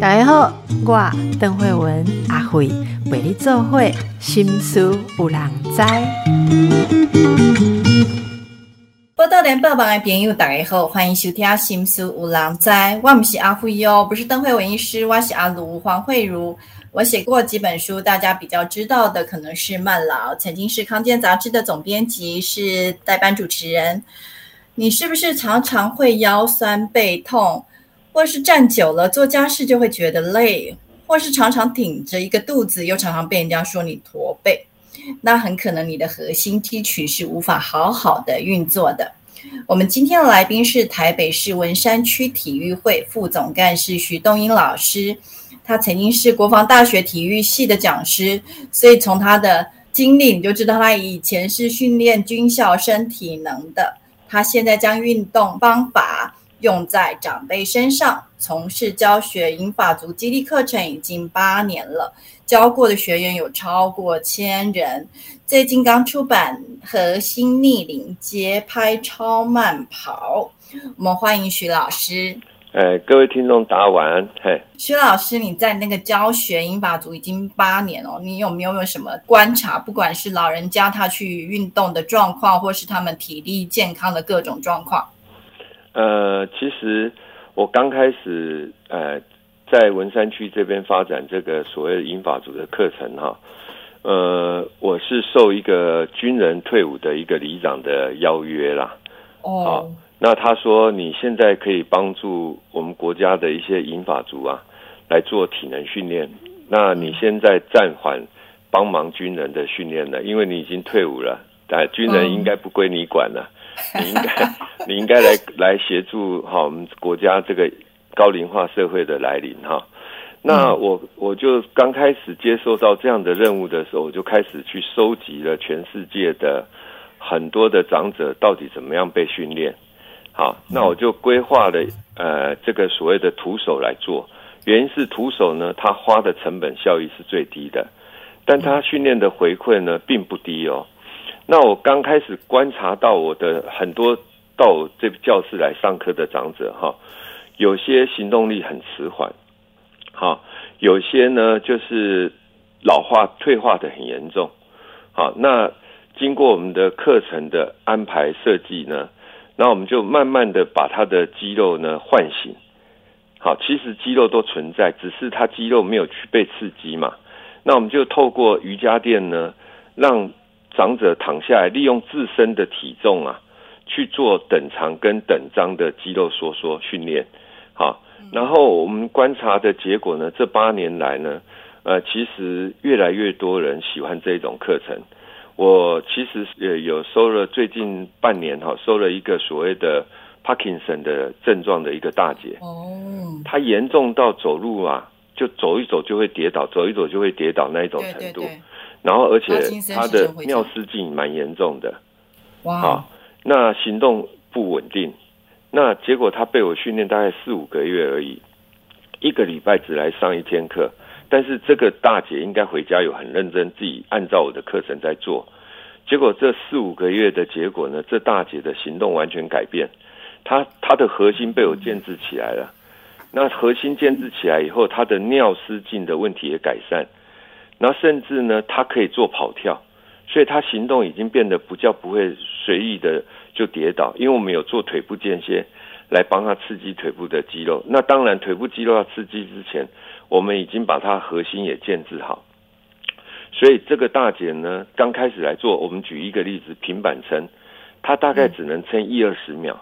大家好，我邓慧文阿慧为你做会心思有人知。报道联播网的朋友，大家好，欢迎收听《心思有人知》。我不是阿慧哦，不是邓慧文医师，我是阿卢黄慧茹。我写过几本书，大家比较知道的可能是《慢老》，曾经是康健杂志的总编辑，是代班主持人。你是不是常常会腰酸背痛？或是站久了做家事就会觉得累，或是常常挺着一个肚子，又常常被人家说你驼背，那很可能你的核心肌群是无法好好的运作的。我们今天的来宾是台北市文山区体育会副总干事徐东英老师，他曾经是国防大学体育系的讲师，所以从他的经历你就知道他以前是训练军校生体能的，他现在将运动方法。用在长辈身上，从事教学英法族激励课程已经八年了，教过的学员有超过千人。最近刚出版《核心逆龄节拍超慢跑》，我们欢迎徐老师。哎，各位听众，大家晚安。嘿，薛老师，你在那个教学英法组已经八年哦，你有没有有什么观察？不管是老人家他去运动的状况，或是他们体力健康的各种状况？呃，其实我刚开始呃在文山区这边发展这个所谓的英法组的课程哈，呃，我是受一个军人退伍的一个里长的邀约啦。哦，那他说你现在可以帮助我们国家的一些银发族啊来做体能训练，那你现在暂缓帮忙军人的训练了，因为你已经退伍了，但军人应该不归你管了。你应该，你应该来来协助哈我们国家这个高龄化社会的来临哈。那我我就刚开始接受到这样的任务的时候，我就开始去收集了全世界的很多的长者到底怎么样被训练。好，那我就规划了呃这个所谓的徒手来做，原因是徒手呢，他花的成本效益是最低的，但他训练的回馈呢并不低哦。那我刚开始观察到我的很多到这教室来上课的长者哈，有些行动力很迟缓，好，有些呢就是老化退化的很严重，好，那经过我们的课程的安排设计呢，那我们就慢慢的把他的肌肉呢唤醒，好，其实肌肉都存在，只是他肌肉没有去被刺激嘛，那我们就透过瑜伽垫呢让。长者躺下来，利用自身的体重啊，去做等长跟等张的肌肉收缩训练。好，然后我们观察的结果呢，这八年来呢，呃，其实越来越多人喜欢这种课程。我其实也有收了最近半年哈，收了一个所谓的 Parkinson 的症状的一个大姐。哦，她严重到走路啊，就走一走就会跌倒，走一走就会跌倒那一种程度。然后，而且她的尿失禁蛮严重的，哇！那行动不稳定，那结果她被我训练大概四五个月而已，一个礼拜只来上一天课。但是这个大姐应该回家有很认真自己按照我的课程在做，结果这四五个月的结果呢，这大姐的行动完全改变，她她的核心被我建制起来了。那核心建制起来以后，她的尿失禁的问题也改善。然后甚至呢，她可以做跑跳，所以她行动已经变得不叫不会随意的就跌倒，因为我们有做腿部间歇来帮她刺激腿部的肌肉。那当然，腿部肌肉要刺激之前，我们已经把它核心也建制好。所以这个大姐呢，刚开始来做，我们举一个例子，平板撑，她大概只能撑一二十秒。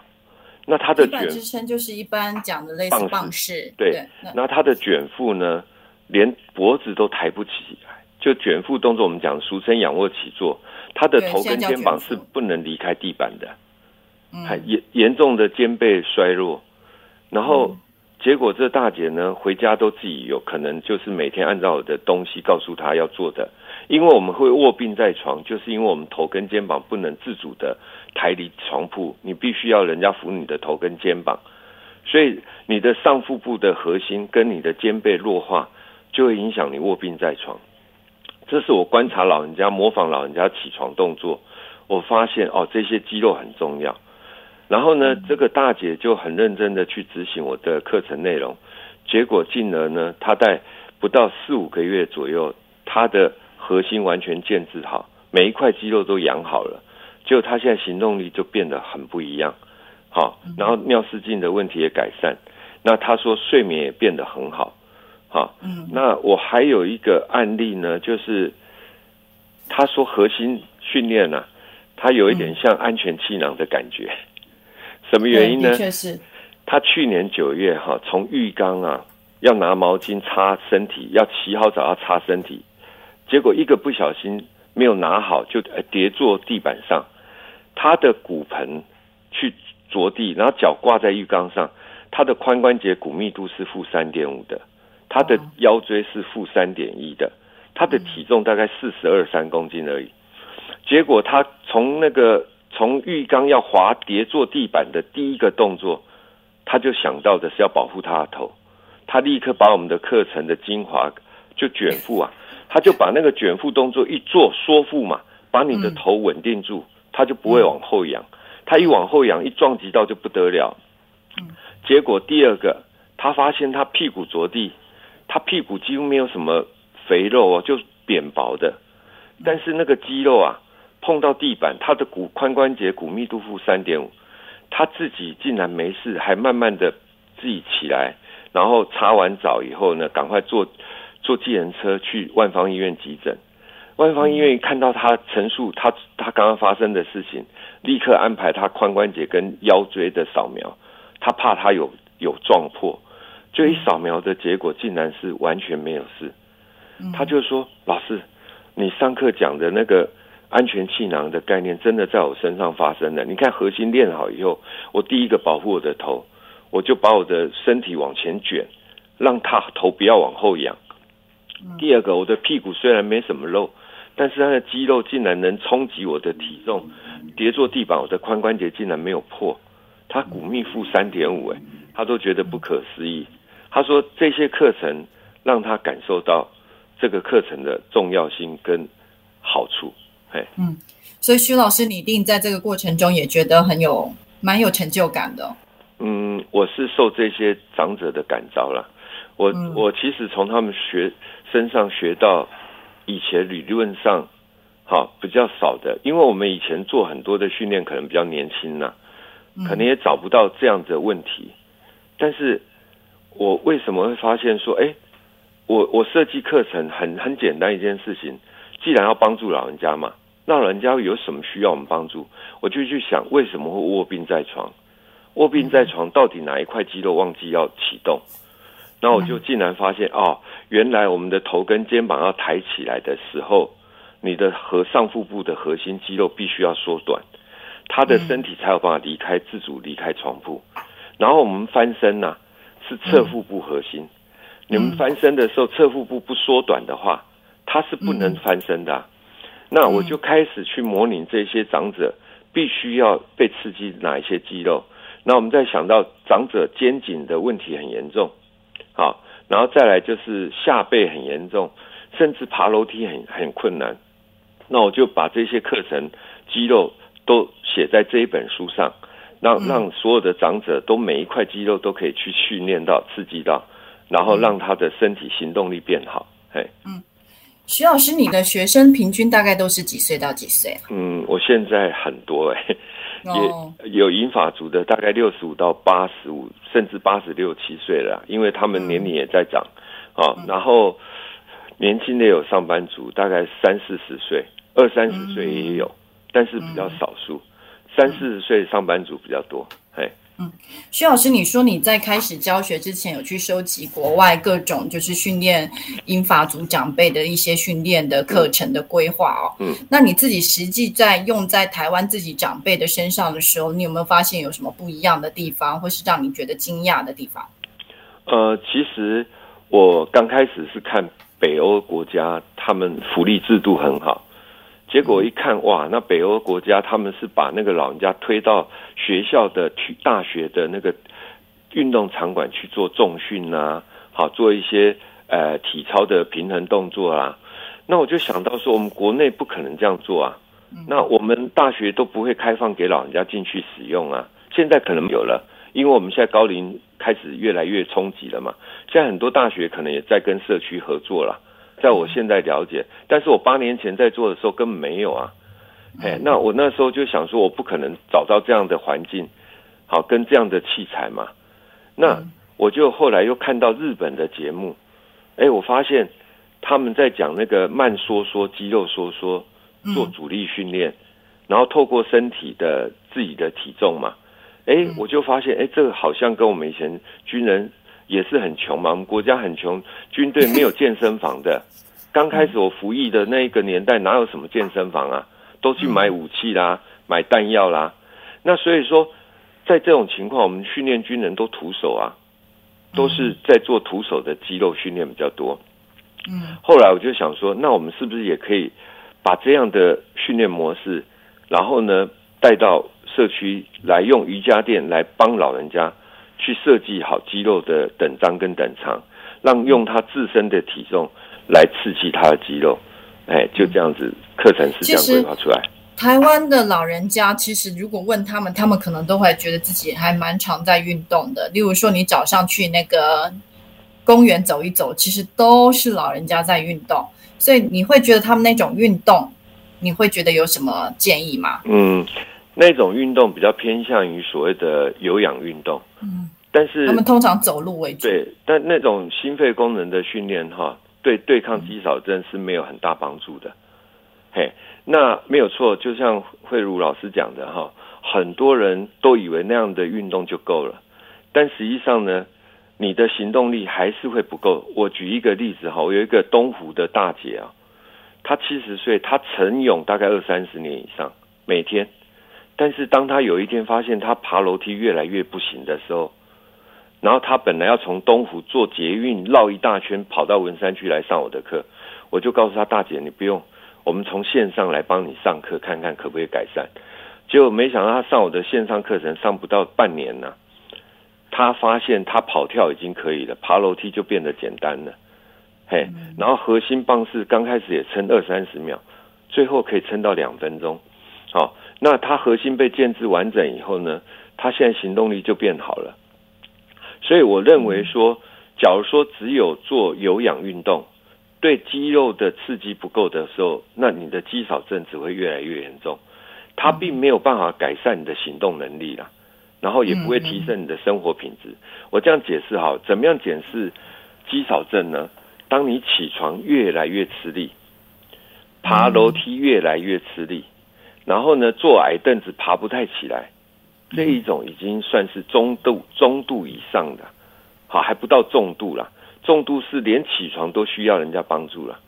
那她的卷支撑就是一般讲的类似棒式，对。那她的卷腹呢？连脖子都抬不起来，就卷腹动作，我们讲俗称仰卧起坐，它的头跟肩膀是不能离开地板的，还严严重的肩背衰弱，然后结果这大姐呢回家都自己有可能就是每天按照我的东西告诉她要做的，因为我们会卧病在床，就是因为我们头跟肩膀不能自主的抬离床铺，你必须要人家扶你的头跟肩膀，所以你的上腹部的核心跟你的肩背弱化。就会影响你卧病在床，这是我观察老人家模仿老人家起床动作，我发现哦这些肌肉很重要。然后呢，这个大姐就很认真的去执行我的课程内容，结果进而呢，她在不到四五个月左右，她的核心完全建制好，每一块肌肉都养好了，结果她现在行动力就变得很不一样，好，然后尿失禁的问题也改善，那她说睡眠也变得很好，好，嗯。那我还有一个案例呢，就是她说核心训练呢、她有一点像安全气囊的感觉。什么原因呢？他去年九月哈，从浴缸啊要拿毛巾擦身体，要洗好澡要擦身体，结果一个不小心没有拿好，就呃跌坐地板上，他的骨盆去着地，然后脚挂在浴缸上，他的髋关节骨密度是负三点五的，他的腰椎是负三点一的，他的体重大概四十二三公斤而已，结果他从那个从浴缸要滑跌坐地板的第一个动作，他就想到的是要保护他的头，他立刻把我们的课程的精华就卷腹啊，他就把那个卷腹动作一做缩腹嘛，把你的头稳定住，他就不会往后仰，他一往后仰一撞击到就不得了。结果第二个，他发现他屁股着地，他屁股几乎没有什么肥肉哦，就扁薄的，但是那个肌肉啊碰到地板，他的骨髋关节骨密度负三点五，他自己竟然没事，还慢慢的自己起来，然后擦完澡以后呢，赶快坐坐计程车去万方医院急诊。万方医院一看到他陈述他他刚刚发生的事情，立刻安排他髋关节跟腰椎的扫描，他怕他有有撞破，就一扫描的结果竟然是完全没有事。他就说：“老师，你上课讲的那个安全气囊的概念，真的在我身上发生了。你看核心练好以后，我第一个保护我的头，我就把我的身体往前卷，让他头不要往后仰。第二个，我的屁股虽然没什么肉，但是它的肌肉竟然能冲击我的体重，跌坐地板，我的髋关节竟然没有破，他骨密负三点五，哎，他都觉得不可思议。他说这些课程让他感受到这个课程的重要性跟好处，哎，所以徐老师，你一定在这个过程中也觉得很有蛮有成就感的哦。嗯，我是受这些长者的感召了。我、嗯我其实从他们学身上学到以前理论上好比较少的，因为我们以前做很多的训练可能比较年轻呐、可能也找不到这样子的问题。但是我为什么会发现说，哎，我我设计课程很很简单一件事情，既然要帮助老人家嘛，那老人家有什么需要我们帮助，我就去想为什么会卧病在床。卧病在床，到底哪一块肌肉忘记要启动？那我就竟然发现哦，原来我们的头跟肩膀要抬起来的时候，你的和上腹部的核心肌肉必须要缩短，他的身体才有办法离开自主离开床铺。然后我们翻身呐、是侧腹部核心，你们翻身的时候侧腹部不缩短的话，它是不能翻身的啊、那我就开始去模拟这些长者必须要被刺激哪一些肌肉。那我们再想到长者肩颈的问题很严重，好，然后再来就是下背很严重，甚至爬楼梯很很困难。那我就把这些课程肌肉都写在这一本书上，让让所有的长者都每一块肌肉都可以去训练到、刺激到，然后让他的身体行动力变好。嘿，徐老师，你的学生平均大概都是几岁到几岁啊？嗯，我现在很多哎、哦，也有银发族的，大概六十五到八十五，甚至八十六七岁了，因为他们年龄也在长啊。然后年轻的有上班族，大概三四十岁，二三十岁也有，但是比较少数，三四十岁上班族比较多。哎，徐老师，你说你在开始教学之前有去收集国外各种就是训练英法族长辈的一些训练的课程的规划哦。嗯，那你自己实际在用在台湾自己长辈的身上的时候，你有没有发现有什么不一样的地方，或是让你觉得惊讶的地方？呃，其实我刚开始是看北欧国家，他们福利制度很好。结果一看，哇，那北欧国家他们是把那个老人家推到学校的去大学的那个运动场馆去做重训啊，好做一些呃体操的平衡动作啊。那我就想到说，我们国内不可能这样做啊。那我们大学都不会开放给老人家进去使用啊，现在可能有了，因为我们现在高龄开始越来越冲击了嘛。现在很多大学可能也在跟社区合作了，在我现在了解，但是我八年前在做的时候根本没有啊。哎，那我那时候就想说，我不可能找到这样的环境，好跟这样的器材嘛。那我就后来又看到日本的节目，哎，我发现他们在讲那个慢缩缩、肌肉收缩做阻力训练，然后透过身体的自己的体重嘛，哎，我就发现，哎，这个好像跟我们以前军人也是很穷嘛，我们国家很穷，军队没有健身房的。刚开始我服役的那一个年代，哪有什么健身房啊？都去买武器啦，买弹药啦。那所以说，在这种情况，我们训练军人都徒手啊，都是在做徒手的肌肉训练比较多。嗯，后来我就想说，那我们是不是也可以把这样的训练模式，然后呢带到社区来，用瑜伽垫来帮老人家去设计好肌肉的等张跟等长，让用他自身的体重来刺激他的肌肉。哎，就这样子，课程是这样规划出来。台湾的老人家，其实如果问他们，他们可能都会觉得自己还蛮常在运动的。例如说，你早上去那个公园走一走，其实都是老人家在运动。所以你会觉得他们那种运动，你会觉得有什么建议吗？嗯，那种运动比较偏向于所谓的有氧运动。嗯，但是他们通常走路为主。对，但那种心肺功能的训练，哈。对对抗肌少症是没有很大帮助的，嘿，那没有错，就像慧茹老师讲的哈，很多人都以为那样的运动就够了，但实际上呢，你的行动力还是会不够。我举一个例子哈，我有一个东湖的大姐啊，她七十岁，她晨泳大概二三十年以上，每天，但是当他有一天发现他爬楼梯越来越不行的时候。然后他本来要从东湖坐捷运绕一大圈跑到文山区来上我的课，我就告诉他大姐你不用，我们从线上来帮你上课看看可不可以改善。结果没想到他上我的线上课程上不到半年呢，他发现他跑跳已经可以了，爬楼梯就变得简单了，嘿，然后核心棒式刚开始也撑二三十秒，最后可以撑到两分钟。好，那他核心被建制完整以后呢，他现在行动力就变好了。所以我认为说，假如说只有做有氧运动，对肌肉的刺激不够的时候，那你的肌少症只会越来越严重。它并没有办法改善你的行动能力啦，然后也不会提升你的生活品质。我这样解释哈，怎么样检视肌少症呢？当你起床越来越吃力，爬楼梯越来越吃力，然后呢坐矮凳子爬不太起来。这一种已经算是中度、中度以上的，好还不到重度了。重度是连起床都需要人家帮助了，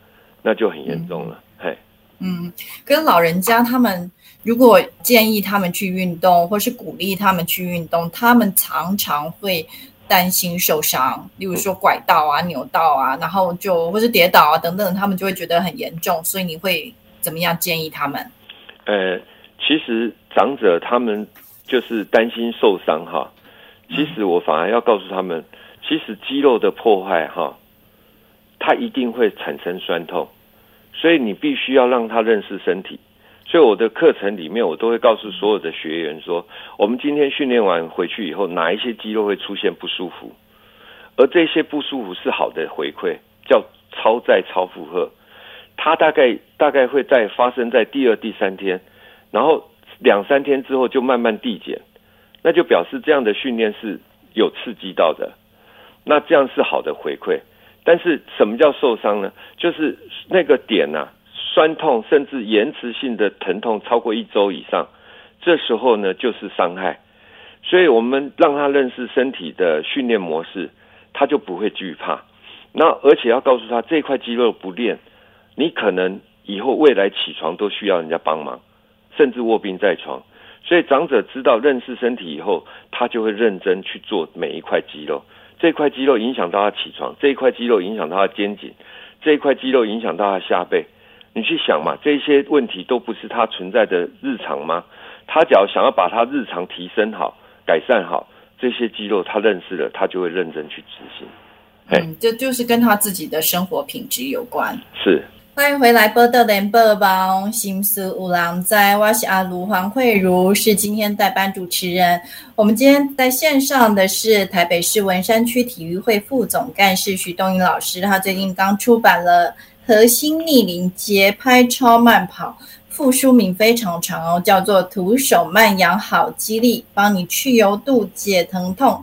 那就很严重了。嘿，嗯，跟老人家他们如果建议他们去运动，或是鼓励他们去运动，他们常常会担心受伤，例如说拐到啊、扭到啊，然后就或是跌倒啊等等，他们就会觉得很严重。所以你会怎么样建议他们？呃，其实长者他们。就是担心受伤哈，其实我反而要告诉他们，其实肌肉的破坏哈，它一定会产生酸痛，所以你必须要让他认识身体。所以我的课程里面，我都会告诉所有的学员说，我们今天训练完回去以后，哪一些肌肉会出现不舒服，而这些不舒服是好的回馈，叫超载超负荷，它大概大概会在发生在第二、第三天，然后。两三天之后就慢慢递减，那就表示这样的训练是有刺激到的，那这样是好的回馈。但是什么叫受伤呢？就是那个点呐，酸痛甚至延迟性的疼痛超过一周以上，这时候呢就是伤害。所以我们让他认识身体的训练模式，他就不会惧怕。那而且要告诉他，这块肌肉不练，你可能以后未来起床都需要人家帮忙。甚至卧病在床，所以长者知道认识身体以后，他就会认真去做每一块肌肉。这块肌肉影响到他起床，这一块肌肉影响到他肩颈，这一块肌肉影响到他下背。你去想嘛，这些问题都不是他存在的日常吗？他只要想要把他日常提升好、改善好，这些肌肉他认识了，他就会认真去执行。嗯，这就是跟他自己的生活品质有关。是。欢迎回来，波特连播报，心思五郎在，我是阿卢黄慧茹，是今天代班主持人。我们今天在线上的是台北市文山区体育会副总干事徐东英老师，他最近刚出版了《核心逆龄节拍超慢跑》，副书名非常长哦，叫做“徒手慢养好肌力，帮你去油度、解疼痛”。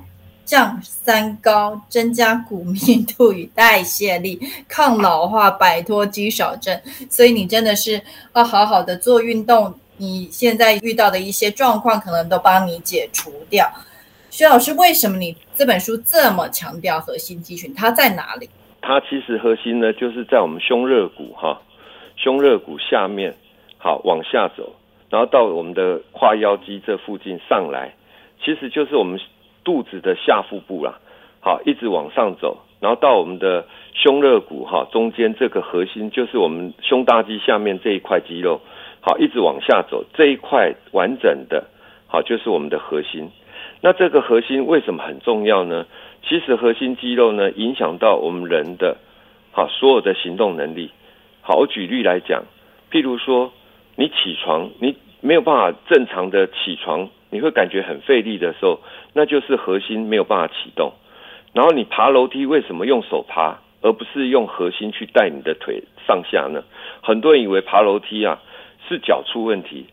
降三高，增加骨密度与代谢力，抗老化，摆脱肌少症。所以你真的是要好好的做运动。你现在遇到的一些状况，可能都帮你解除掉。徐老师，为什么你这本书这么强调核心肌群？它在哪里？它其实核心呢，就是在我们胸肋骨哈，胸肋骨下面，好往下走，然后到我们的胯腰肌这附近上来，其实就是我们。肚子的下腹部啦，好，一直往上走，然后到我们的胸肋骨哈，中间这个核心就是我们胸大肌下面这一块肌肉，好，一直往下走，这一块完整的，好，就是我们的核心。那这个核心为什么很重要呢？其实核心肌肉呢，影响到我们人的，好，所有的行动能力。好，我举例来讲，譬如说，你起床，你没有办法正常的起床。你会感觉很费力的时候，那就是核心没有办法启动。然后你爬楼梯为什么用手爬，而不是用核心去带你的腿上下呢？很多人以为爬楼梯啊是脚出问题，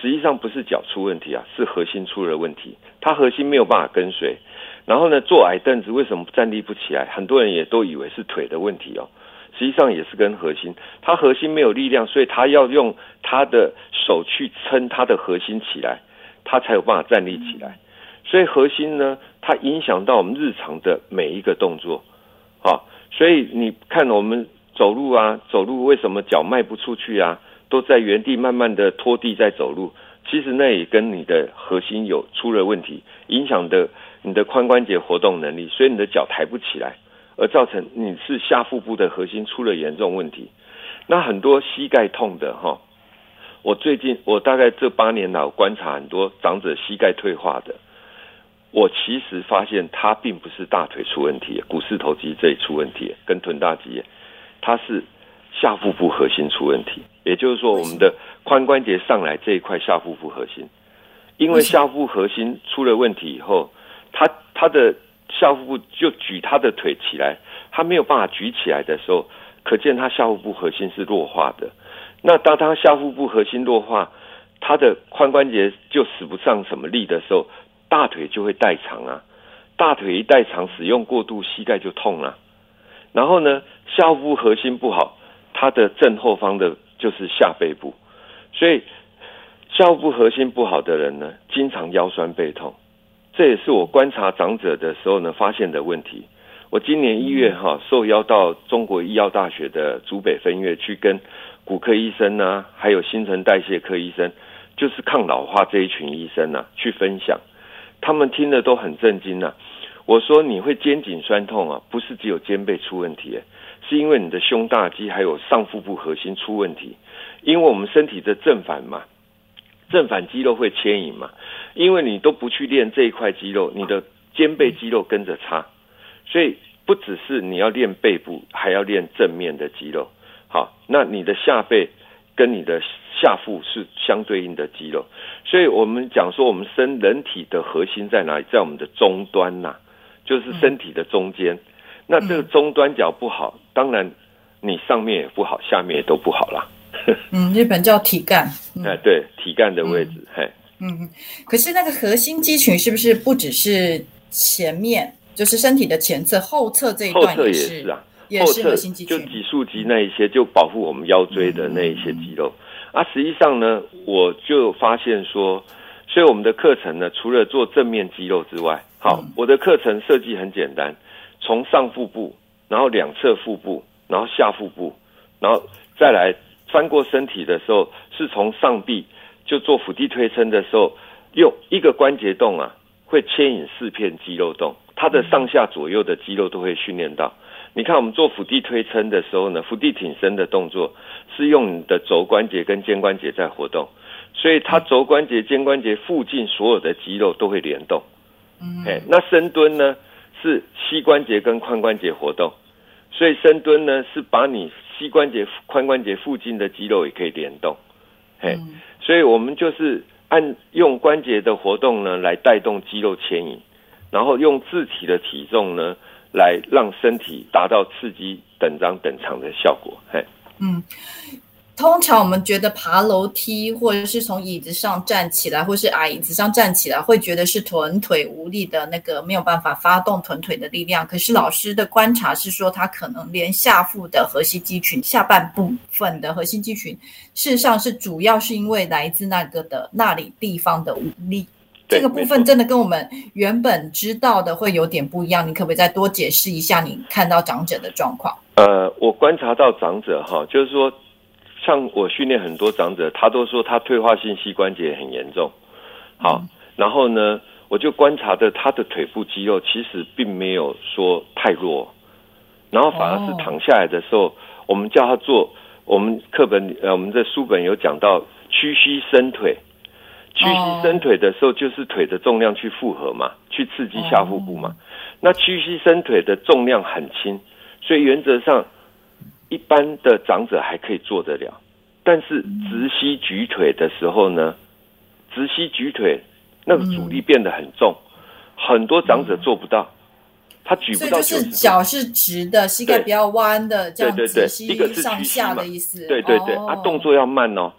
实际上不是脚出问题啊，是核心出了问题。他核心没有办法跟随。然后呢，坐矮凳子为什么站立不起来？很多人也都以为是腿的问题哦，实际上也是跟核心。他核心没有力量，所以他要用他的手去撑他的核心起来。它才有办法站立起来，所以核心呢，它影响到我们日常的每一个动作，好，所以你看我们走路啊，走路为什么脚迈不出去啊？都在原地慢慢的拖地在走路，其实那也跟你的核心有出了问题，影响的你的髋关节活动能力，所以你的脚抬不起来，而造成你是下腹部的核心出了严重问题。那很多膝盖痛的哈。我最近，我大概这八年来，我观察很多长者膝盖退化的，我其实发现他并不是大腿出问题，股四头肌这里出问题，跟臀大肌，他是下腹部核心出问题。也就是说，我们的髋关节上来这一块下腹部核心，因为下腹核心出了问题以后，他他的下腹部就举他的腿起来，他没有办法举起来的时候，可见他下腹部核心是弱化的。那当他下腹部核心弱化，他的髋关节就使不上什么力的时候，大腿就会代偿啊。大腿一代偿，使用过度，膝盖就痛了。然后呢，下腹核心不好，它的正后方的就是下背部。所以下腹部核心不好的人呢，经常腰酸背痛。这也是我观察长者的时候呢发现的问题。我今年一月哈受邀到中国医药大学的竹北分院去跟。骨科医生呢，还有新陈代谢科医生，就是抗老化这一群医生呢，去分享，他们听的都很震惊呐。我说你会肩颈酸痛啊，不是只有肩背出问题，是因为你的胸大肌还有上腹部核心出问题。因为我们身体的正反嘛，正反肌肉会牵引嘛，因为你都不去练这一块肌肉，你的肩背肌肉跟着差，所以不只是你要练背部，还要练正面的肌肉。好，那你的下背跟你的下腹是相对应的肌肉，所以我们讲说，我们身人体的核心在哪里？在我们的终端呐，就是身体的中间。那这个中端脚不好，当然你上面也不好，下面也都不好啦。嗯，日本叫体干。哎，对，体干的位置，嘿。嗯，可是那个核心肌群是不是不只是前面，就是身体的前侧、后侧这一段也是啊？后侧就脊柱肌那一些，就保护我们腰椎的那一些肌肉啊。实际上呢，我就发现说，所以我们的课程呢，除了做正面肌肉之外，好，我的课程设计很简单，从上腹部，然后两侧腹部，然后下腹部，然后再来翻过身体的时候，是从上臂就做腹地推撑的时候，用一个关节动啊，会牵引四片肌肉动，它的上下左右的肌肉都会训练到。你看，我们做腹地推撑的时候呢，腹地挺身的动作是用你的肘关节跟肩关节在活动，所以它肘关节、肩关节附近所有的肌肉都会联动。嗯，哎，那深蹲呢是膝关节跟髋关节活动，所以深蹲呢是把你膝关节、髋关节附近的肌肉也可以联动，嘿，嗯。所以我们就是按用关节的活动呢来带动肌肉牵引，然后用自己的体重呢来让身体达到刺激等张等长的效果，嘿。嗯，通常我们觉得爬楼梯或者是从椅子上站起来，或是矮椅子上站起来，会觉得是臀腿无力的那个没有办法发动臀腿的力量。可是老师的观察是说，他可能连下腹的核心肌群、下半部分的核心肌群，事实上是主要是因为来自那个的那里地方的无力。对这个部分真的跟我们原本知道的会有点不一样，你可不可以再多解释一下你看到长者的状况？呃，我观察到长者哈，就是说，像我训练很多长者，他都说他退化性膝关节很严重。好，然后呢，我就观察的他的腿部肌肉其实并没有说太弱，然后反而是哦躺下来的时候，我们叫他做，我们课本呃我们的书本有讲到屈膝伸腿。屈膝伸腿的时候，就是腿的重量去复合嘛，去刺激下腹部嘛。那屈膝伸腿的重量很轻，所以原则上一般的长者还可以做得了。但是直膝举腿的时候呢，直膝举腿那个阻力变得很重，很多长者做不到，他举不到就是。脚是直的，膝盖对不要弯的，这样对对对子一个是上下的意思。对对对，哦啊，动作要慢哦。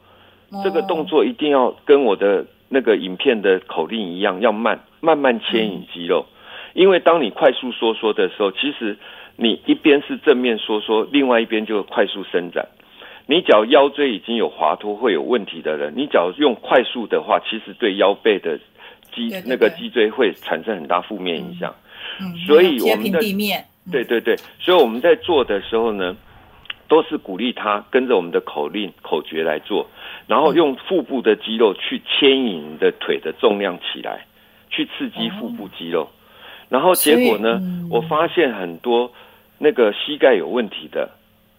这个动作一定要跟我的那个影片的口令一样，要慢，慢慢牵引肌肉。因为当你快速收缩的时候，其实你一边是正面收缩，另外一边就快速伸展。你脚腰椎已经有滑脱会有问题的人，你脚用快速的话，其实对腰背的脊对对那个对脊椎会产生很大负面影响。嗯，所以我们的对对对，所以我们在做的时候呢，都是鼓励他跟着我们的口令口诀来做，然后用腹部的肌肉去牵引你的腿的重量起来，去刺激腹部肌肉。然后结果呢，我发现很多那个膝盖有问题的，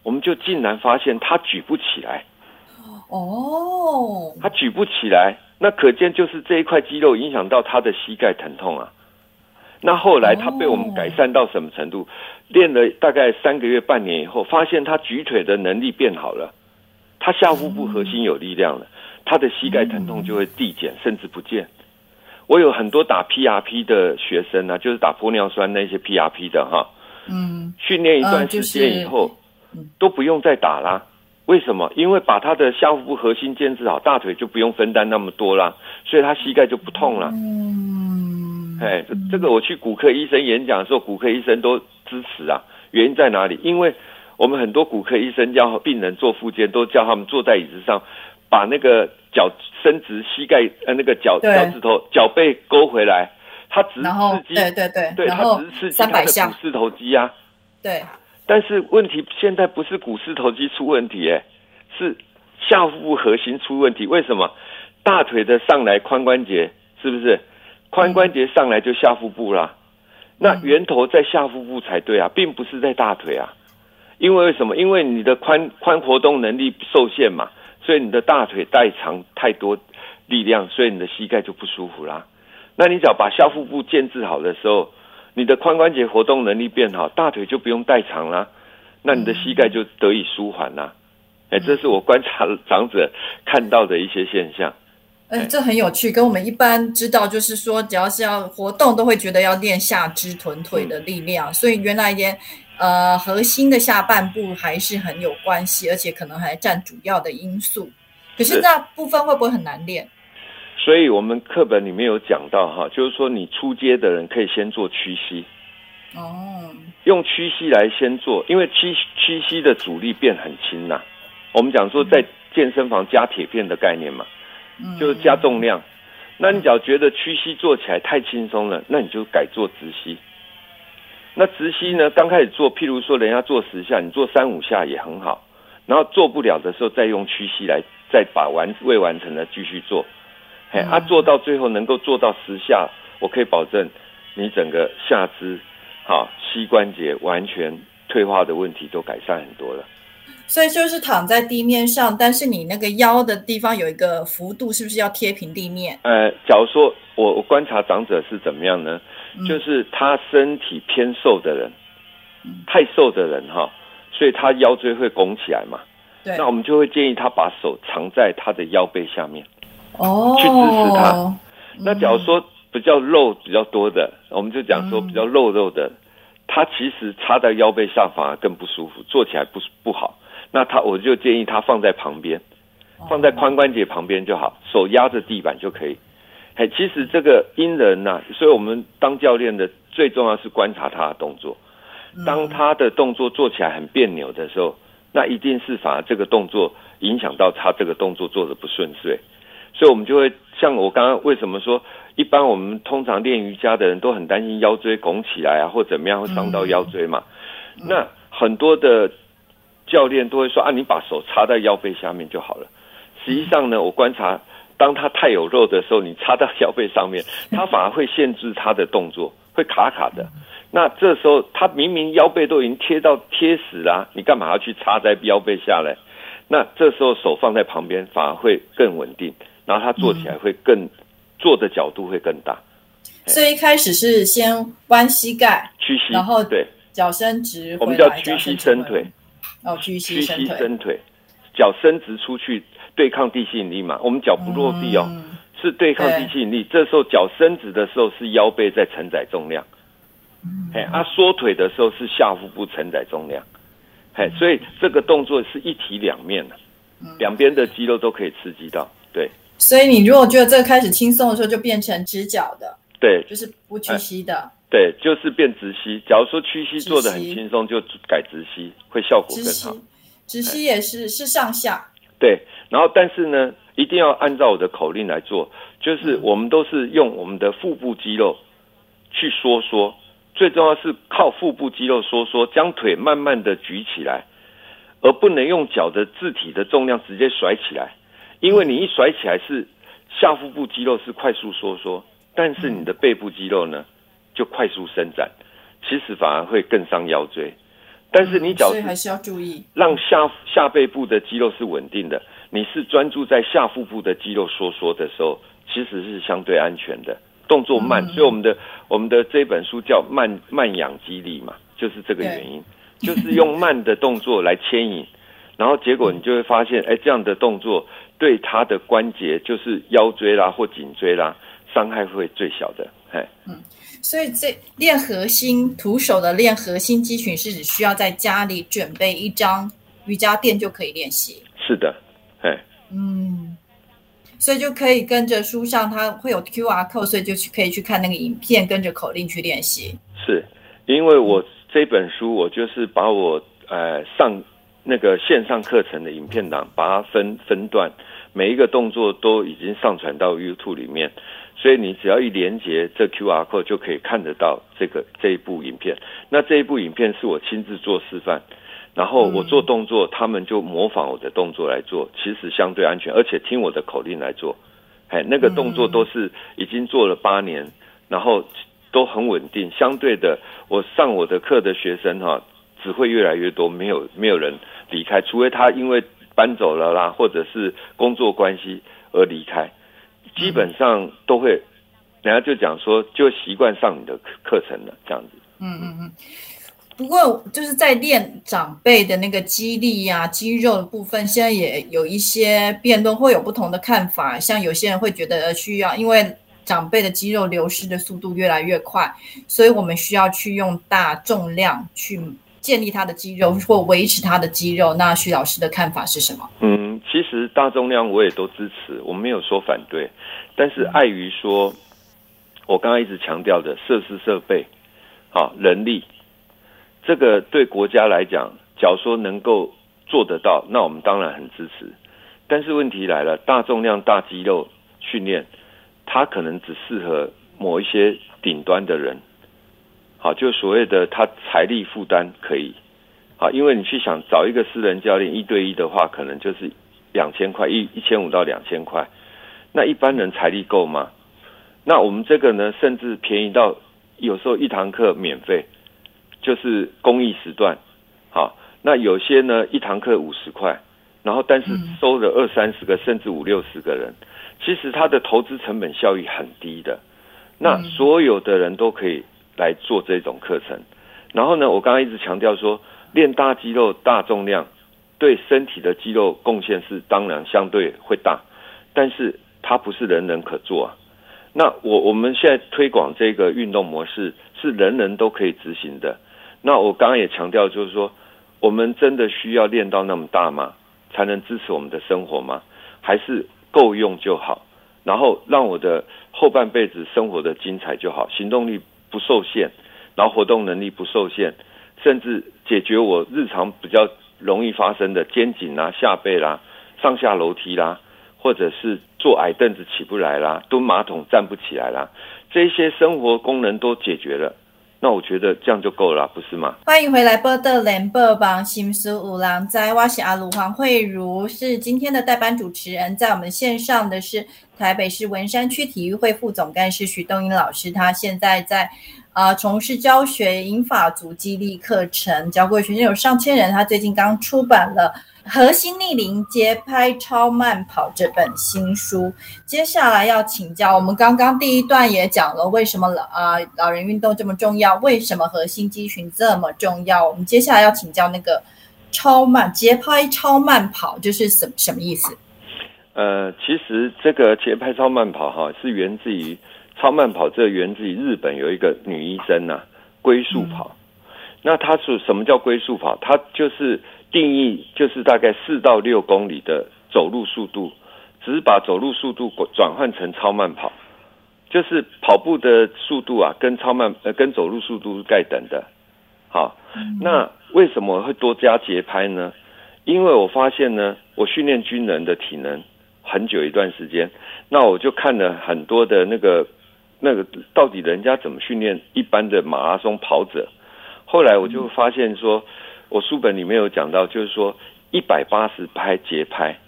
我们就竟然发现他举不起来，哦，他举不起来，那可见就是这一块肌肉影响到他的膝盖疼痛啊。那后来他被我们改善到什么程度？练了大概三个月、半年以后，发现他举腿的能力变好了，他下腹部核心有力量了，他的膝盖疼痛就会递减，甚至不见。我有很多打 PRP 的学生啊，就是打玻尿酸那些 PRP 的哈，嗯，训练一段时间以后，嗯都不用再打啦。为什么？因为把他的下腹部核心建制好，大腿就不用分担那么多啦，所以他膝盖就不痛了。嗯，哎，这这个我去骨科医生演讲的时候，骨科医生都支持啊。原因在哪里？因为我们很多骨科医生叫病人做复健，都叫他们坐在椅子上，把那个脚伸直，膝盖呃那个脚对脚趾头脚背勾回来，他只是刺激，对对对，对，他只是刺激他的股，四头肌啊。对，但是问题现在不是股四头肌出问题，哎，是下腹部核心出问题。为什么？大腿的上来髋关节是不是？髋关节上来就下腹部啦。那源头在下腹部才对啊，并不是在大腿啊。因为为什么？因为你的髋髋活动能力受限嘛，所以你的大腿代偿太多力量，所以你的膝盖就不舒服啦。那你只要把下腹部建制好的时候，你的髋关节活动能力变好，大腿就不用代偿啦，那你的膝盖就得以舒缓啦。哎，这是我观察长者看到的一些现象。嗯，这很有趣，跟我们一般知道，就是说，只要是要活动，都会觉得要练下肢臀腿的力量，所以原来也呃核心的下半部还是很有关系，而且可能还占主要的因素。可是是那部分会不会很难练？所以我们课本里面有讲到哈，就是说你出街的人可以先做屈膝，哦，用屈膝来先做，因为屈屈膝的阻力变很轻呐、我们讲说在健身房加铁片的概念嘛，嗯就是加重量。那你只要觉得屈膝做起来太轻松了，那你就改做直膝。那直膝呢，刚开始做，譬如说人家做十下，你做三五下也很好。然后做不了的时候，再用屈膝来再把完未完成的继续做。嘿，啊，做到最后能够做到十下，我可以保证你整个下肢、好膝关节完全退化的问题都改善很多了。所以就是躺在地面上，但是你那个腰的地方有一个幅度，是不是要贴平地面？呃，假如说我我观察长者是怎么样呢？嗯就是他身体偏瘦的人，嗯太瘦的人哈，所以他腰椎会拱起来嘛。对，那我们就会建议他把手藏在他的腰背下面。哦，去支持他。那假如说比较肉比较多的，我们就讲说比较肉肉的，他其实插在腰背上反而更不舒服，坐起来不不好。那他我就建议他放在旁边，放在髋关节旁边就好，手压着地板就可以。嘿，其实这个因人呐，所以我们当教练的最重要是观察他的动作。当他的动作做起来很别扭的时候，那一定是反而这个动作影响到他这个动作做的不顺遂。所以，我们就会像我刚刚为什么说，一般我们通常练瑜伽的人都很担心腰椎拱起来啊，或怎么样会伤到腰椎嘛。那很多的教练都会说啊，你把手插在腰背下面就好了。实际上呢，我观察，当他太有肉的时候，你插到腰背上面，他反而会限制他的动作，会卡卡的。那这时候他明明腰背都已经贴到贴死啦，你干嘛要去插在腰背下来？那这时候手放在旁边，反而会更稳定。然后他做起来会更做的角度会更大，所以一开始是先弯膝盖，屈膝，然后对脚伸直，我们叫屈膝伸腿，哦，屈膝伸腿，脚伸直出去对抗地吸引力嘛，我们脚不落地哦，是对抗地吸引力。这时候脚伸直的时候是腰背在承载重量，哎，啊缩腿的时候是下腹部承载重量，哎，所以这个动作是一体两面的，两边的肌肉都可以刺激到，对。所以你如果觉得这个开始轻松的时候，就变成直角的，对，就是不屈膝的，对，就是变直膝。假如说屈膝做的很轻松，就改直膝，会效果更好。直膝也是是上下，对。然后但是呢，一定要按照我的口令来做，就是我们都是用我们的腹部肌肉去收缩，最重要是靠腹部肌肉收缩，将腿慢慢的举起来，而不能用脚的自体的重量直接甩起来。因为你一甩起来是下腹部肌肉是快速收缩，但是你的背部肌肉呢就快速伸展，其实反而会更伤腰椎。但是你脚还是要注意，让下下背部的肌肉是稳定的。你是专注在下腹部的肌肉收缩的时候，其实是相对安全的，动作慢。所以我们的我们的这本书叫慢慢养肌力嘛，就是这个原因，就是用慢的动作来牵引，然后结果你就会发现，哎，这样的动作。对他的关节，就是腰椎啦或颈椎啦，伤害会最小的。嘿，嗯，所以这练核心，徒手的练核心肌群是只需要在家里准备一张瑜伽垫就可以练习。是的，嘿，嗯，所以就可以跟着书上，它会有 Q R code，所以就去可以去看那个影片，跟着口令去练习。是因为我这本书，我就是把我呃上。那个线上课程的影片档，把它分分段，每一个动作都已经上传到 YouTube 里面，所以你只要一连接这 QR code 就可以看得到这个这一部影片。那这一部影片是我亲自做示范，然后我做动作，他们就模仿我的动作来做，其实相对安全，而且听我的口令来做。哎，那个动作都是已经做了八年，然后都很稳定。相对的，我上我的课的学生哈，只会越来越多，没有没有人。离开，除非他因为搬走了啦，或者是工作关系而离开，基本上都会，人家就讲说，就习惯上你的课课程了，这样子。嗯嗯嗯。不过就是在练长辈的那个肌力呀、肌肉的部分，现在也有一些辩论，会有不同的看法。像有些人会觉得需要，因为长辈的肌肉流失的速度越来越快，所以我们需要去用大重量去。建立他的肌肉或维持他的肌肉，那徐老师的看法是什么？嗯，其实大重量我也都支持，我没有说反对，但是碍于说，我刚刚一直强调的设施设备，好人力，这个对国家来讲，假如说能够做得到，那我们当然很支持。但是问题来了，大重量大肌肉训练，它可能只适合某一些顶端的人。好，就所谓的他财力负担可以，好，因为你去想找一个私人教练一对一的话，可能就是两千块一一千五到两千块，那一般人财力够吗？那我们这个呢，甚至便宜到有时候一堂课免费，就是公益时段，好，那有些呢一堂课五十块，然后但是收了二三十个甚至五六十个人，其实它的投资成本效益很低的，那所有的人都可以。来做这种课程，然后呢，我刚刚一直强调说，练大肌肉、大重量，对身体的肌肉贡献是当然相对会大，但是它不是人人可做啊。那我我们现在推广这个运动模式是人人都可以执行的。那我刚刚也强调，就是说，我们真的需要练到那么大吗？才能支持我们的生活吗？还是够用就好？然后让我的后半辈子生活的精彩就好，行动力不受限，然后活动能力不受限，甚至解决我日常比较容易发生的肩颈啦、下背啦、上下楼梯啦，或者是坐矮凳子起不来啦、蹲马桶站不起来啦，这些生活功能都解决了。那我觉得这样就够了，不是吗？欢迎回来，波特联播榜新书五郎在，哇西阿鲁黄慧茹，是今天的代班主持人。在我们线上的是台北市文山区体育会副总干事徐东英老师，他现在在啊从事教学引法足激励课程，教过学生有上千人。他最近刚出版了。核心逆龄节拍超慢跑这本新书，接下来要请教我们刚刚第一段也讲了为什么老啊老人运动这么重要，为什么核心肌群这么重要？我们接下来要请教那个超慢节拍超慢跑就是什什么意思？呃，其实这个节拍超慢跑哈是源自于超慢跑，这源自于日本有一个女医生呐，龟速跑。那它是什么叫龟速跑？它就是定义就是大概四到六公里的走路速度，只是把走路速度转换成超慢跑，就是跑步的速度啊，跟超慢呃跟走路速度是盖等的。好，那为什么会多加节拍呢？因为我发现呢，我训练军人的体能很久一段时间，那我就看了很多的那个那个到底人家怎么训练一般的马拉松跑者。后来我就发现说，我书本里面有讲到，就是说一百八十拍节拍，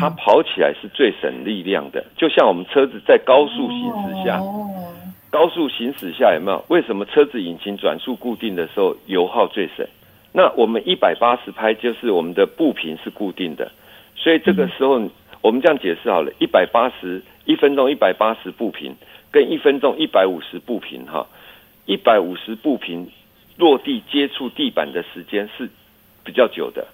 它跑起来是最省力量的。就像我们车子在高速行驶下，高速行驶下有没有？为什么车子引擎转速固定的时候油耗最省？那我们一百八十拍就是我们的步频是固定的，所以这个时候我们这样解释好了，一百八十一分钟一百八十步频跟一分钟一百五十步频哈，一百五十步频。落地接触地板的时间是比较久的，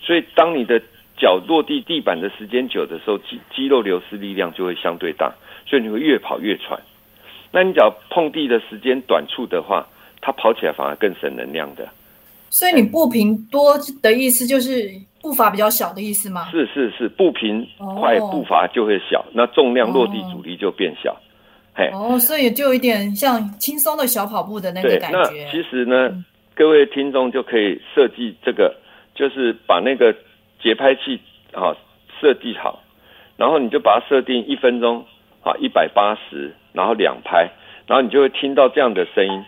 所以当你的脚落地地板的时间久的时候，肌肌肉流失力量就会相对大，所以你会越跑越喘。那你脚碰地的时间短促的话，它跑起来反而更省能量的。所以你步频多的意思就是步伐比较小的意思吗？是是是，步频快，步伐就会小，那重量落地阻力就变小。哦，所以就有一点像轻松的小跑步的那个感觉。那其实呢，各位听众就可以设计这个，就是把那个节拍器啊设计好，然后你就把它设定一分钟啊一百八十，然后两拍，然后你就会听到这样的声音，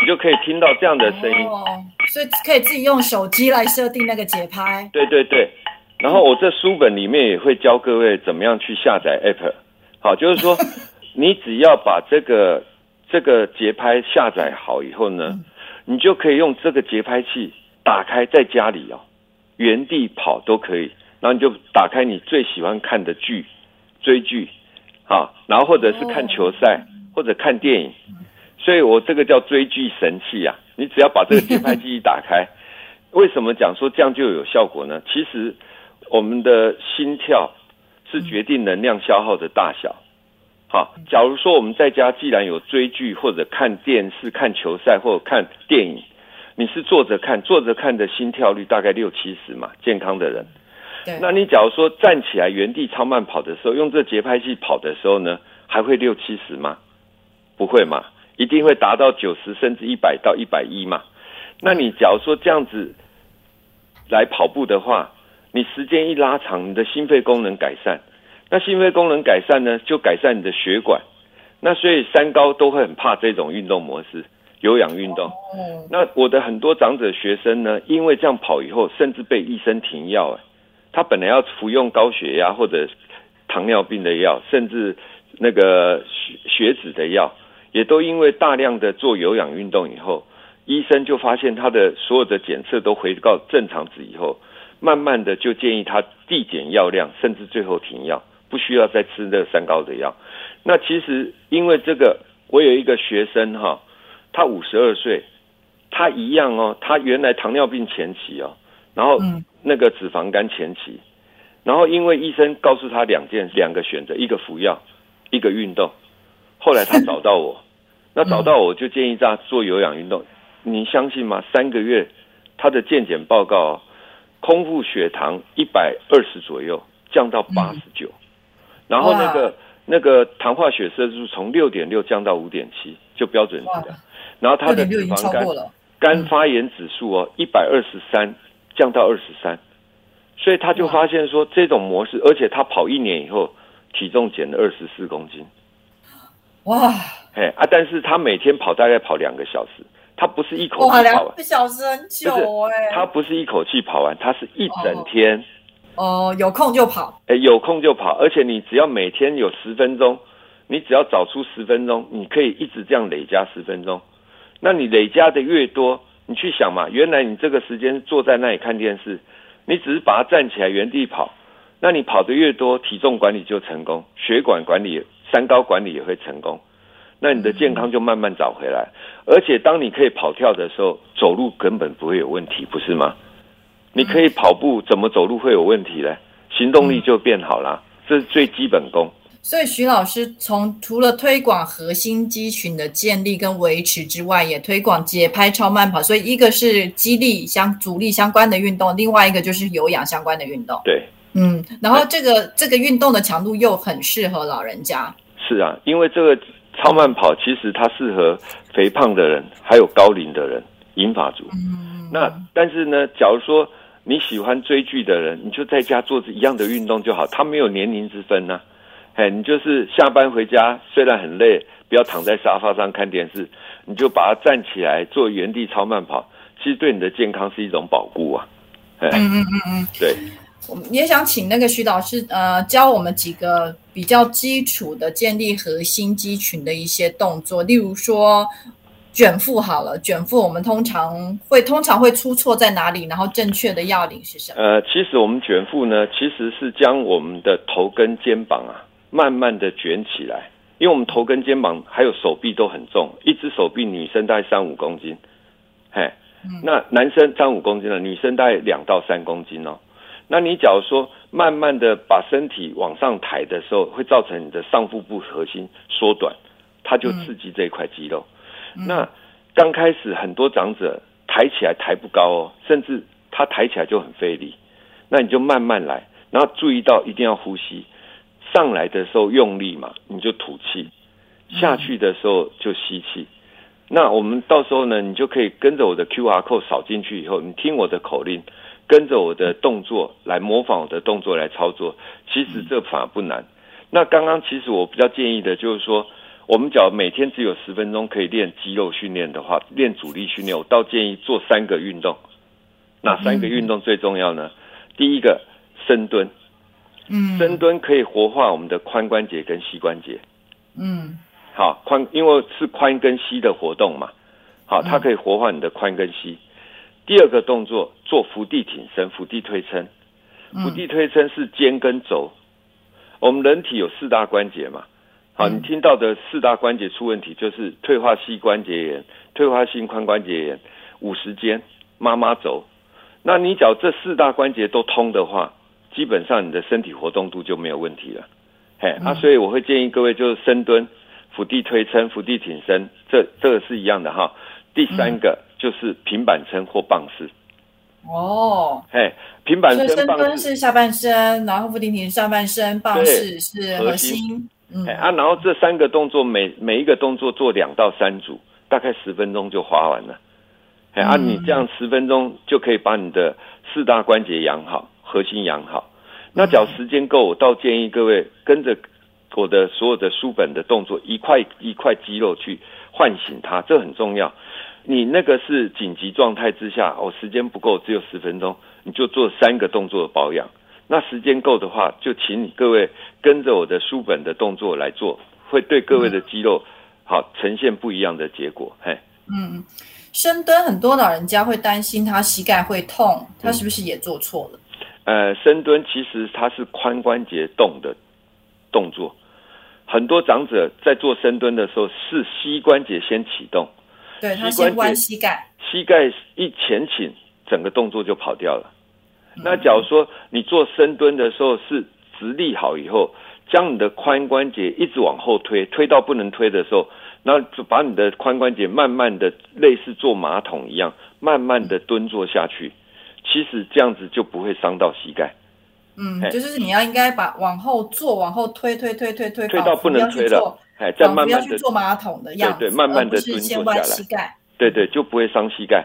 你就可以听到这样的声音。哦，所以可以自己用手机来设定那个节拍。对对对，然后我这书本里面也会教各位怎么样去下载 App。好，就是说，你只要把这个这个节拍下载好以后呢，你就可以用这个节拍器打开，在家里哦，原地跑都可以。然后你就打开你最喜欢看的剧，追剧，啊，然后或者是看球赛，或者看电影。所以我这个叫追剧神器啊！你只要把这个节拍器一打开，为什么讲说这样就有效果呢？其实我们的心跳。是决定能量消耗的大小。好，假如说我们在家既然有追剧或者看电视、看球赛或者看电影，你是坐着看，坐着看的心跳率大概六七十嘛，健康的人。那你假如说站起来原地超慢跑的时候，用这节拍器跑的时候呢，还会六七十吗？不会嘛，一定会达到九十甚至一百到一百一嘛。那你假如说这样子来跑步的话，你时间一拉长，你的心肺功能改善，那心肺功能改善呢，就改善你的血管。那所以三高都会很怕这种运动模式，有氧运动。那我的很多长者学生呢，因为这样跑以后，甚至被医生停药。哎，他本来要服用高血压或者糖尿病的药，甚至那个血血脂的药，也都因为大量的做有氧运动以后，医生就发现他的所有的检测都回到正常值以后。慢慢的就建议他递减药量，甚至最后停药，不需要再吃那三高的药。那其实因为这个，我有一个学生哈，他五十二岁，他他一样哦，他原来糖尿病前期哦，然后嗯那个脂肪肝前期，然后因为医生告诉他两件两个选择，一个服药，一个运动。后来他找到我，那找到我就建议他做有氧运动。你相信吗？三个月他的健检报告、哦，空腹血糖一百二十左右降到八十九，然后那个那个糖化血色素从六点六降到五点七，就标准值哇。的。然后他的脂肪肝肝发炎指数哦，一百二十三降到二十三，所以他就发现说这种模式，而且他跑一年以后，体重减了二十四公斤，哇。嘿啊，但是他每天跑大概跑两个小时，他不是一口，气跑完。两个，小时很久哎、他不是一口气跑完，他是一整天，哦，有空就跑，哎、有空就跑，而且你只要每天有十分钟，你只要找出十分钟，你可以一直这样累加十分钟。那你累加的越多，你去想嘛，原来你这个时间坐在那里看电视，你只是把它站起来原地跑，那你跑得越多，体重管理就成功，血管管理、三高管理也会成功，那你的健康就慢慢找回来。而且当你可以跑跳的时候，走路根本不会有问题，不是吗？你可以跑步，怎么走路会有问题呢？行动力就变好啦，这是最基本功。所以徐老师从除了推广核心肌群的建立跟维持之外，也推广节拍超慢跑。所以一个是肌力相阻力相关的运动，另外一个就是有氧相关的运动。对，嗯，然后这个这个运动的强度又很适合老人家。是啊，因为这个超慢跑其实它适合肥胖的人，还有高龄的人、银发族。嗯，那但是呢，假如说你喜欢追剧的人，你就在家做一样的运动就好，它没有年龄之分呢、哎，你就是下班回家，虽然很累，不要躺在沙发上看电视，你就把它站起来做原地超慢跑，其实对你的健康是一种保护啊。哎，嗯嗯嗯嗯，对，我们也想请那个徐老师呃教我们几个比较基础的建立核心肌群的一些动作，例如说卷腹好了，卷腹我们通常会通常会出错在哪里，然后正确的要领是什么？呃，其实我们卷腹呢，其实是将我们的头跟肩膀啊，慢慢的卷起来，因为我们头跟肩膀还有手臂都很重，一只手臂女生大概三五公斤，嘿，那男生三五公斤了，女生大概两到三公斤哦。那你假如说慢慢的把身体往上抬的时候，会造成你的上腹部核心缩短，它就刺激这一块肌肉。那刚开始很多长者抬起来抬不高哦，甚至他抬起来就很费力。那你就慢慢来，然后注意到一定要呼吸。上来的时候用力嘛，你就吐气；下去的时候就吸气。那我们到时候呢，你就可以跟着我的 Q R code 扫进去以后，你听我的口令，跟着我的动作来模仿我的动作来操作。其实这反而不难。那刚刚其实我比较建议的就是说，我们只要每天只有十分钟可以练肌肉训练的话，练阻力训练，我倒建议做三个运动。哪三个运动最重要呢？第一个深蹲，嗯深蹲可以活化我们的髋关节跟膝关节。嗯好，髋因为是髋跟膝的活动嘛，好，它可以活化你的髋跟膝。第二个动作做伏地挺身、伏地推撑。伏地推撑是肩跟肘。我们人体有四大关节嘛，好，你听到的四大关节出问题就是退化膝关节炎、退化性髋关节炎、五十肩、妈妈肘。那你只要这四大关节都通的话，基本上你的身体活动度就没有问题了。嘿，啊，所以我会建议各位就是深蹲、伏地推撑、伏地挺身，这这个是一样的哈。第三个就是平板撑或棒式，哦，嘿，平板撑深撑、棒式，蹲是下半身，然后伏地挺上半身，棒式是核核心心。嗯哎啊，然后这三个动作每每一个动作做两到三组，大概十分钟就划完了。哎啊，嗯你这样十分钟就可以把你的四大关节养好，核心养好。那只要时间够，我倒建议各位跟着我的所有的书本的动作，一块一块肌肉去唤醒它，这很重要。你那个是紧急状态之下，哦，时间不够，只有十分钟，你就做三个动作的保养。那时间够的话，就请你各位跟着我的书本的动作来做，会对各位的肌肉好呈现不一样的结果。嘿，嗯，深蹲很多老人家会担心他膝盖会痛，他是不是也做错了？呃，深蹲其实它是髋关节动的动作，很多长者在做深蹲的时候是膝关节先启动，对他先弯膝盖。膝盖一前倾，整个动作就跑掉了。那假如说你做深蹲的时候是直立好以后，将你的髋关节一直往后推，推到不能推的时候，那就把你的髋关节慢慢的类似坐马桶一样，慢慢的蹲坐下去。其实这样子就不会伤到膝盖。嗯，就是你要应该把往后坐，往后推推推推推，推到不能推了，哎，再慢慢的坐马桶的样子，对对，慢慢的蹲坐下来，对对，就不会伤膝盖。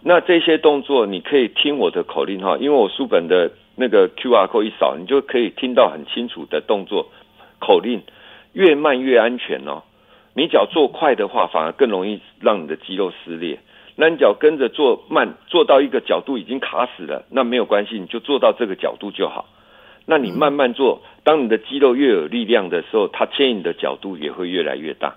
那这些动作你可以听我的口令哈，因为我书本的那个 Q R code 一扫，你就可以听到很清楚的动作口令，越慢越安全哦。你脚做快的话，反而更容易让你的肌肉撕裂。那你脚跟着做慢，做到一个角度已经卡死了，那没有关系，你就做到这个角度就好。那你慢慢做，当你的肌肉越有力量的时候，它牵引的角度也会越来越大。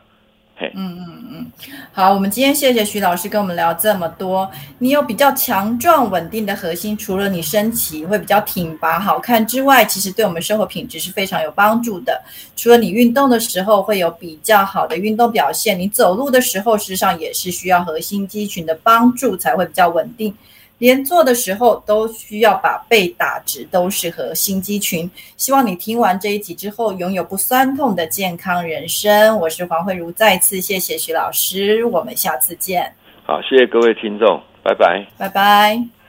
嘿嗯嗯嗯，好，我们今天谢谢徐老师跟我们聊这么多。你有比较强壮稳定的核心，除了你身体会比较挺拔好看之外，其实对我们生活品质是非常有帮助的。除了你运动的时候会有比较好的运动表现，你走路的时候事实上也是需要核心肌群的帮助才会比较稳定。连坐的时候都需要把背打直，都适合心肌群。希望你听完这一集之后，拥有不酸痛的健康人生。我是黄慧茹，再次谢谢徐老师，我们下次见。好，谢谢各位听众，拜拜，拜拜。